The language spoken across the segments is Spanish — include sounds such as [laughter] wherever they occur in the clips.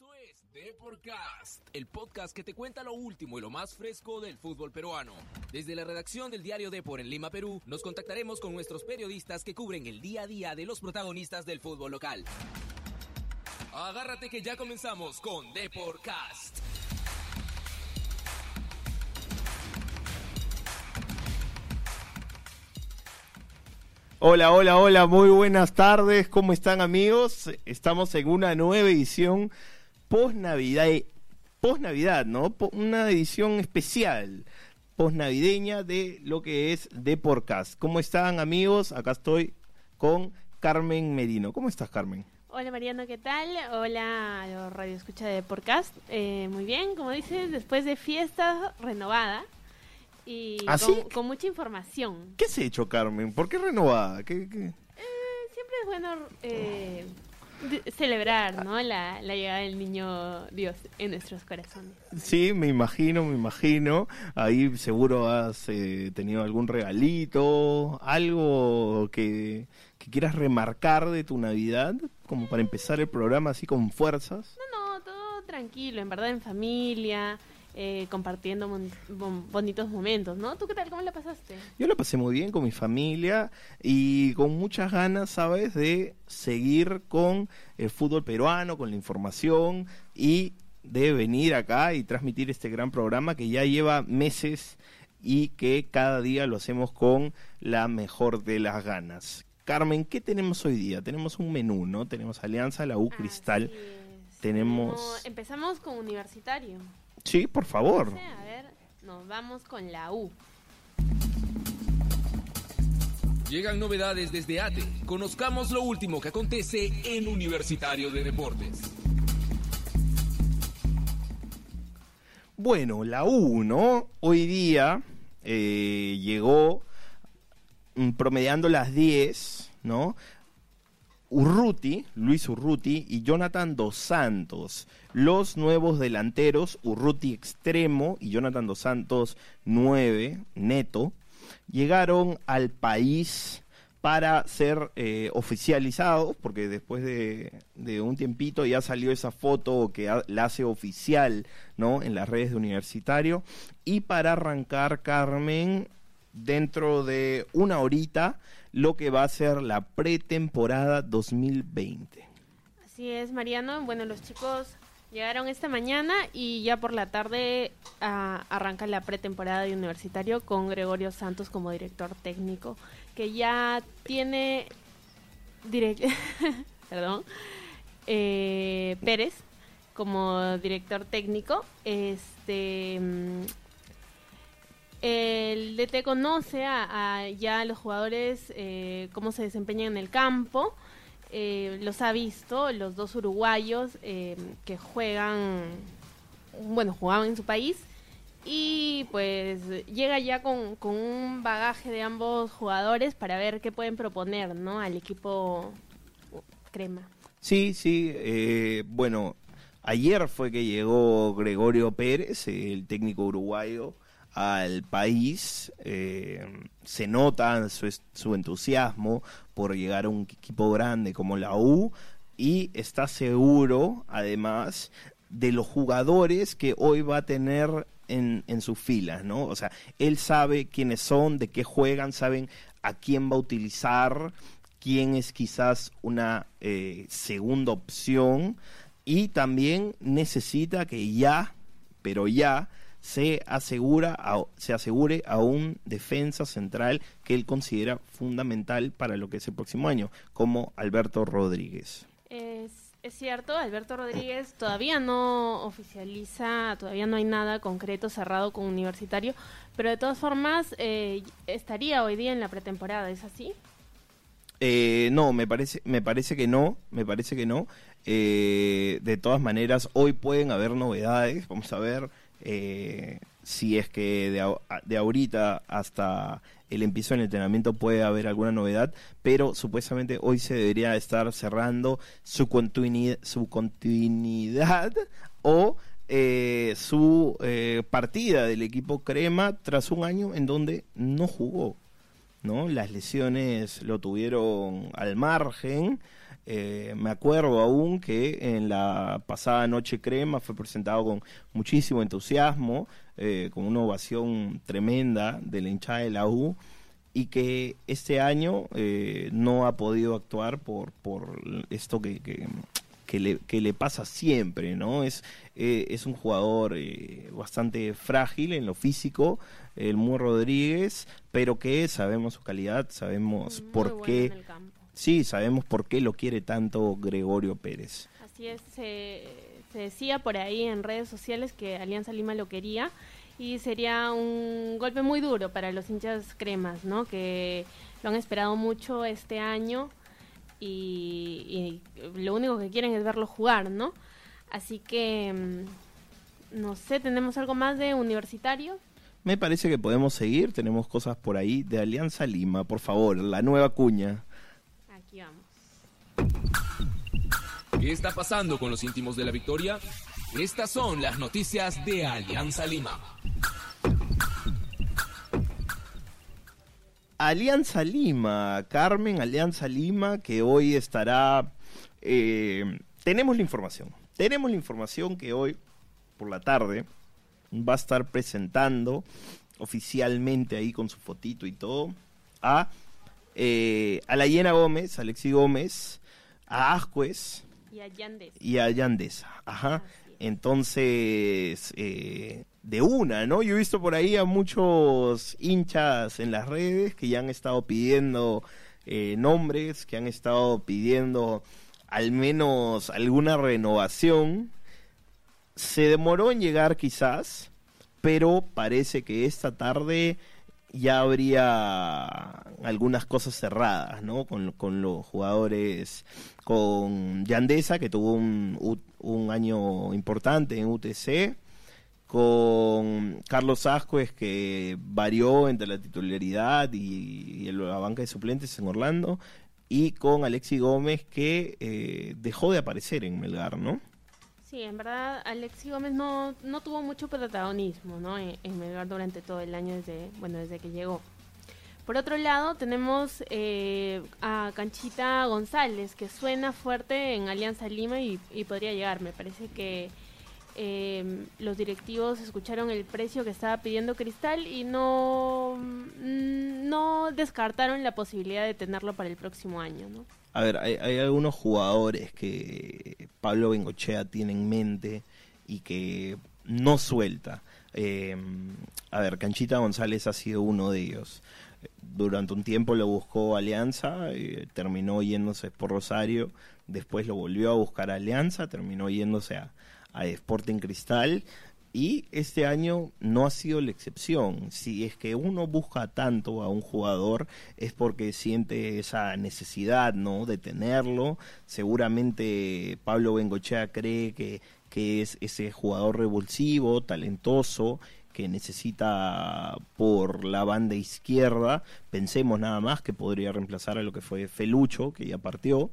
Esto es Deporcast, el podcast que te cuenta lo último y lo más fresco del fútbol peruano. Desde la redacción del diario Depor en Lima, Perú, nos contactaremos con nuestros periodistas que cubren el día a día de los protagonistas del fútbol local. Agárrate que ya comenzamos con Deporcast. Hola, hola, hola, muy buenas tardes, ¿cómo están amigos? Estamos en una nueva edición post Navidad, post Navidad, ¿no? Una edición especial post navideña de lo que es The Podcast. ¿Cómo están amigos? Acá estoy con Carmen Merino. ¿Cómo estás, Carmen? Hola Mariano, ¿qué tal? Hola los Radio Escucha de Podcast. Eh, muy bien, como dices, después de fiesta renovada y ¿Ah, con, sí? con mucha información. ¿Qué has hecho, Carmen? ¿Por qué renovada? ¿Qué, qué? Eh, siempre es bueno eh, de- celebrar ¿no? la, la llegada del niño Dios en nuestros corazones. Sí, me imagino, me imagino. Ahí seguro has eh, tenido algún regalito, algo que, que quieras remarcar de tu Navidad, como para empezar el programa así con fuerzas. No, no, todo tranquilo, en verdad en familia, eh, compartiendo mon- bon- bonitos momentos, ¿no? ¿Tú qué tal? ¿Cómo la pasaste? Yo la pasé muy bien con mi familia y con muchas ganas, ¿sabes?, de seguir con el fútbol peruano, con la información y de venir acá y transmitir este gran programa que ya lleva meses y que cada día lo hacemos con la mejor de las ganas. Carmen, ¿qué tenemos hoy día? Tenemos un menú, ¿no? Tenemos Alianza, la U Cristal. Tenemos- Empezamos con Universitario. Sí, por favor. A ver, nos vamos con la U. Llegan novedades desde ATE. Conozcamos lo último que acontece en Universitario de Deportes. Bueno, la U, ¿no? Hoy día eh, llegó promediando las 10, ¿no? Urruti, Luis Urruti y Jonathan Dos Santos, los nuevos delanteros, Urruti extremo y Jonathan Dos Santos 9, neto, llegaron al país para ser eh, oficializados, porque después de, un tiempito ya salió esa foto que la hace oficial ¿no? en las redes de universitario, y para arrancar, Carmen, dentro de una horita, lo que va a ser la pretemporada 2020. Así es, Mariano. Bueno, los chicos llegaron esta mañana y ya por la tarde ah, arranca la pretemporada de universitario con Gregorio Santos como director técnico, que ya tiene direct [laughs] perdón, eh, Pérez como director técnico. Este mm, el DT conoce a, a ya los jugadores eh, cómo se desempeñan en el campo. eh, los ha visto, los dos uruguayos eh, que juegan, bueno, jugaban en su país. Y pues llega ya con, con un bagaje de ambos jugadores para ver qué pueden proponer, ¿no? Al equipo crema. Sí, sí, eh, bueno, ayer fue que llegó Gregorio Pérez, el técnico uruguayo, al país. eh, se nota su, su entusiasmo por llegar a un equipo grande como la U y está seguro, además, de los jugadores que hoy va a tener en, en sus filas, ¿no? O sea, él sabe quiénes son, de qué juegan, saben a quién va a utilizar, quién es quizás una eh, segunda opción y también necesita que ya, pero ya, se asegura a- se asegure a un defensa central que él considera fundamental para lo que es el próximo año, como Alberto Rodríguez. Es, es cierto, Alberto Rodríguez todavía no oficializa, todavía no hay nada concreto cerrado con Universitario, pero de todas formas eh, estaría hoy día en la pretemporada, ¿es así? Eh, no, me parece, me parece que no, me parece que no. Eh, de todas maneras, hoy pueden haber novedades. Vamos a ver eh, si es que de, de ahorita hasta el empiezo del entrenamiento puede haber alguna novedad, pero supuestamente hoy se debería estar cerrando su continuidad, su continuidad o eh, su eh, partida del equipo Crema tras un año en donde no jugó. ¿No? Las lesiones lo tuvieron al margen Eh, me acuerdo aún que en la pasada Noche Crema fue presentado con muchísimo entusiasmo, eh, con una ovación tremenda de la hinchada de la U y que este año eh, no ha podido actuar por, por esto que, que, le, que le pasa siempre, ¿no? Es, eh, es un jugador eh, bastante frágil en lo físico, el Mu Rodríguez, pero que sabemos su calidad, sabemos por qué... Sí, sabemos por qué lo quiere tanto Gregorio Pérez. Así es, se, se decía por ahí en redes sociales que Alianza Lima lo quería y sería un golpe muy duro para los hinchas cremas, ¿no? Que lo han esperado mucho este año y, lo único que quieren es verlo jugar, ¿no? Así que, mm, no sé, ¿tenemos algo más de universitario? Me parece que podemos seguir, tenemos cosas por ahí de Alianza Lima, por favor, la nueva cuña. Aquí vamos. ¿Qué está pasando con los íntimos de la victoria? Estas son las noticias de Alianza Lima. Alianza Lima, Carmen, Alianza Lima, que hoy estará... Eh, tenemos la información, tenemos la información que hoy por la tarde va a estar presentando oficialmente ahí con su fotito y todo a, eh, a la Llena Gómez, Alexi Gómez, a Ascuez y a Yandesa. Y a Yandesa, ajá. Entonces, eh, de una, ¿no? Yo he visto por ahí a muchos hinchas en las redes que ya han estado pidiendo eh, nombres, que han estado pidiendo al menos alguna renovación. Se demoró en llegar quizás, pero parece que esta tarde ya habría algunas cosas cerradas, ¿no? Con, con los jugadores, con Yandesa, que tuvo un, un año importante en UTC, con Carlos Ascuez, que varió entre la titularidad y, la banca de suplentes en Orlando, y con Alexi Gómez, que eh, dejó de aparecer en Melgar, ¿no? Sí, en verdad Alexi Gómez no, no tuvo mucho protagonismo ¿no? en, Melgar durante todo el año, desde, bueno, desde que llegó. Por otro lado, tenemos eh, a Canchita González, que suena fuerte en Alianza Lima y, podría llegar. Me parece que eh, los directivos escucharon el precio que estaba pidiendo Cristal y no, mm, no descartaron la posibilidad de tenerlo para el próximo año. ¿no? A ver, hay, algunos jugadores que Pablo Bengochea tiene en mente y que no suelta. Eh, a ver, Canchita González ha sido uno de ellos. Durante un tiempo lo buscó Alianza, eh, terminó yéndose por Rosario, después lo volvió a buscar Alianza, terminó yéndose a, a Sporting Cristal y este año no ha sido la excepción. Si es que uno busca tanto a un jugador es porque siente esa necesidad, ¿no? De tenerlo. Seguramente Pablo Bengochea cree que, que es ese jugador revulsivo, talentoso, que necesita por la banda izquierda. Pensemos nada más que podría reemplazar a lo que fue Felucho, que ya partió.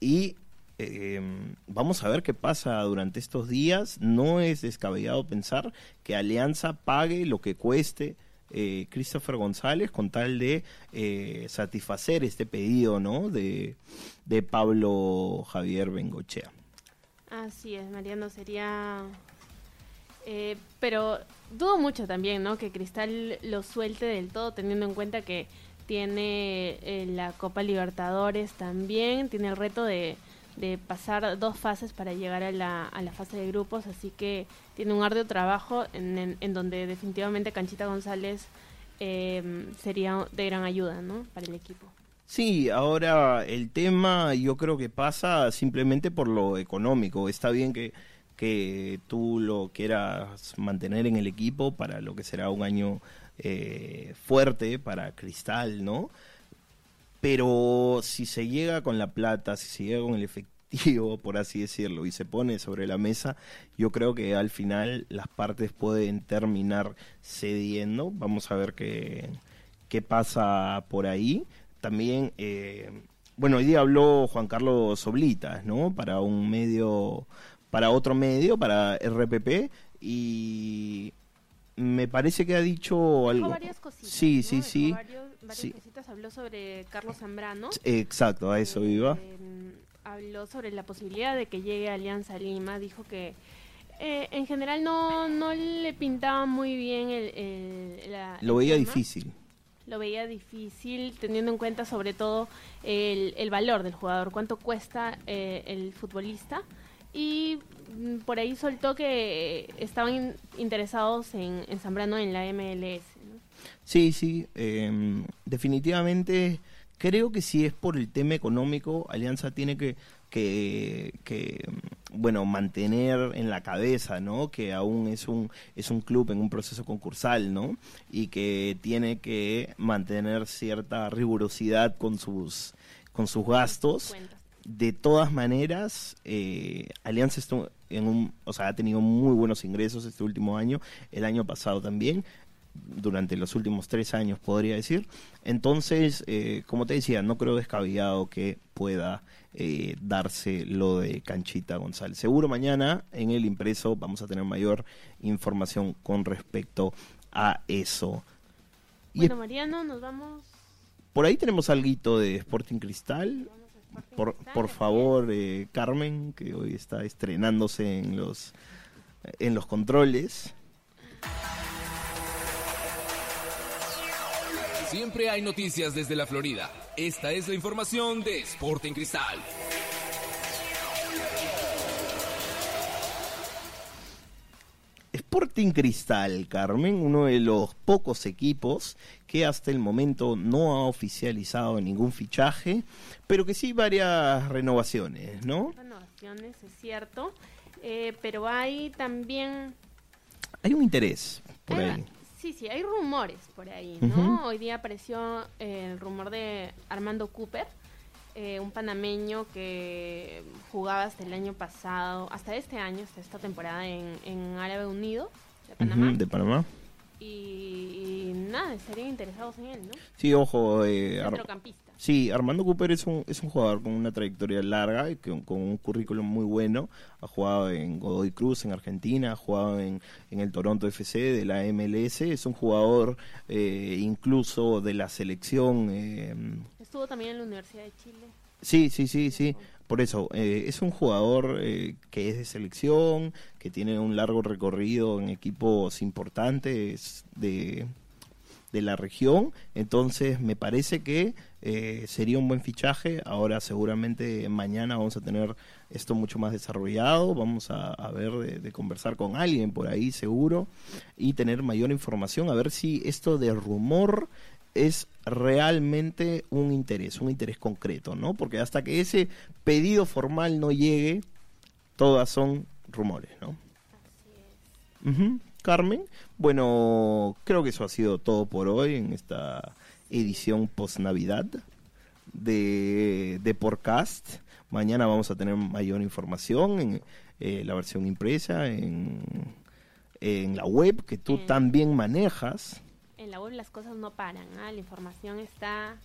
Y eh, vamos a ver qué pasa durante estos días. No es descabellado pensar que Alianza pague lo que cueste eh, Christopher González con tal de eh, satisfacer este pedido ¿no? de, de Pablo Javier Bengochea. Así es, Mariano, sería... pero dudo mucho también, ¿no? Que Cristal lo suelte del todo, teniendo en cuenta que tiene la Copa Libertadores también, tiene el reto de, de pasar dos fases para llegar a la, a la fase de grupos, así que tiene un arduo trabajo en, en, donde definitivamente Canchita González eh, sería de gran ayuda ¿no? para el equipo. Sí, ahora el tema yo creo que pasa simplemente por lo económico. Está bien que, que tú lo quieras mantener en el equipo para lo que será un año eh, fuerte para Cristal, ¿no? Pero si se llega con la plata, si se llega con el efectivo, [laughs] por así decirlo, y se pone sobre la mesa, yo creo que al final las partes pueden terminar cediendo. Vamos a ver qué, qué pasa por ahí. También, eh, bueno, hoy día habló Juan Carlos Oblitas, ¿no? Para un medio, para otro medio, para RPP, y me parece que ha dicho algo. varias cositas. Sí, sí, sí. Varias cositas. Habló sobre Carlos Zambrano. Exacto, a eso iba. Eh, habló sobre la posibilidad de que llegue a Alianza Lima. Dijo que eh, en general no, no le pintaba muy bien el, el- la- Lo el veía tema. difícil. Lo veía difícil, teniendo en cuenta sobre todo el, el valor del jugador, cuánto cuesta eh, el futbolista. Y mm, por ahí soltó que eh, estaban in- interesados en, en Zambrano en la MLS. Sí, sí, eh, definitivamente creo que si es por el tema económico, Alianza tiene que, que, que, bueno, mantener en la cabeza, ¿no? Que aún es un, es un club en un proceso concursal, ¿no? Y que tiene que mantener cierta rigurosidad con sus, con sus gastos. De todas maneras, eh, Alianza en un, o sea, ha tenido muy buenos ingresos este último año, el año pasado también, durante los últimos tres años podría decir. Entonces, eh, como te decía, no creo descabellado que pueda eh, darse lo de Canchita González. Seguro mañana en el impreso vamos a tener mayor información con respecto a eso. Y Bueno, Mariano, nos vamos. por ahí tenemos algo de Sporting Cristal. Sporting Por, Cristal, favor, eh, Carmen, que hoy está estrenándose en los, en los controles. Siempre hay noticias desde la Florida. Esta es la información de Sporting Cristal. Sporting Cristal, Carmen, uno de los pocos equipos que hasta el momento no ha oficializado ningún fichaje, pero que sí varias renovaciones, ¿no? Renovaciones, es cierto. Eh, pero hay también. Hay un interés por ahí. Sí, sí, hay rumores por ahí, ¿no? Hoy día apareció eh, el rumor de Armando Cooper, eh, un panameño que jugaba hasta el año pasado, hasta este año, hasta esta temporada en, en Árabe Unido, de Panamá. De Panamá. Y, y nada, estarían interesados en él, ¿no? Sí, ojo, eh, Ar-. Sí, Armando Cooper es un, es un jugador con una trayectoria larga y con, con un currículum muy bueno. Ha jugado en Godoy Cruz, en Argentina, ha jugado en, en el Toronto FC de la MLS. Es un jugador eh, incluso de la selección. eh, Estuvo también en la Universidad de Chile. Sí, sí, sí, sí. Por eso, eh, es un jugador eh, que es de selección, que tiene un largo recorrido en equipos importantes de, de la región. Entonces, me parece que eh, sería un buen fichaje. Ahora, seguramente, mañana vamos a tener esto mucho más desarrollado. Vamos a, ver de, de conversar con alguien por ahí, seguro, y tener mayor información. A ver si esto de rumor es realmente un interés, un interés concreto, ¿no? Porque hasta que ese pedido formal no llegue, todas son rumores, ¿no? Ujú. Carmen, bueno, creo que eso ha sido todo por hoy en esta edición post Navidad de, de podcast. Mañana vamos a tener mayor información en eh, la versión impresa, en, en la web que tú también manejas. En la web las cosas no paran, ¿ah? la información está a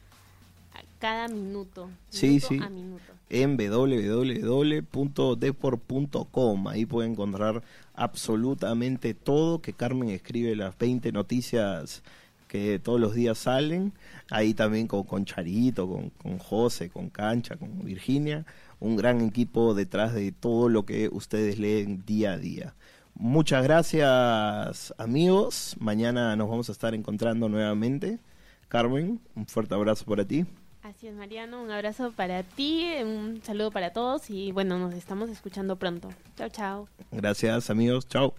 cada minuto, Sí, minuto sí. a minuto. en www.deport.com. Ahí puede encontrar absolutamente todo, que Carmen escribe las 20 noticias que todos los días salen. Ahí también con, con Charito, con, con José, con Cancha, con Virginia. Un gran equipo detrás de todo lo que ustedes leen día a día. Muchas gracias amigos. Mañana nos vamos a estar encontrando nuevamente. Carmen, un fuerte abrazo para ti. Así es, Mariano, un abrazo para ti, un saludo para todos y bueno, nos estamos escuchando pronto. Chao, chao. Gracias amigos. Chao.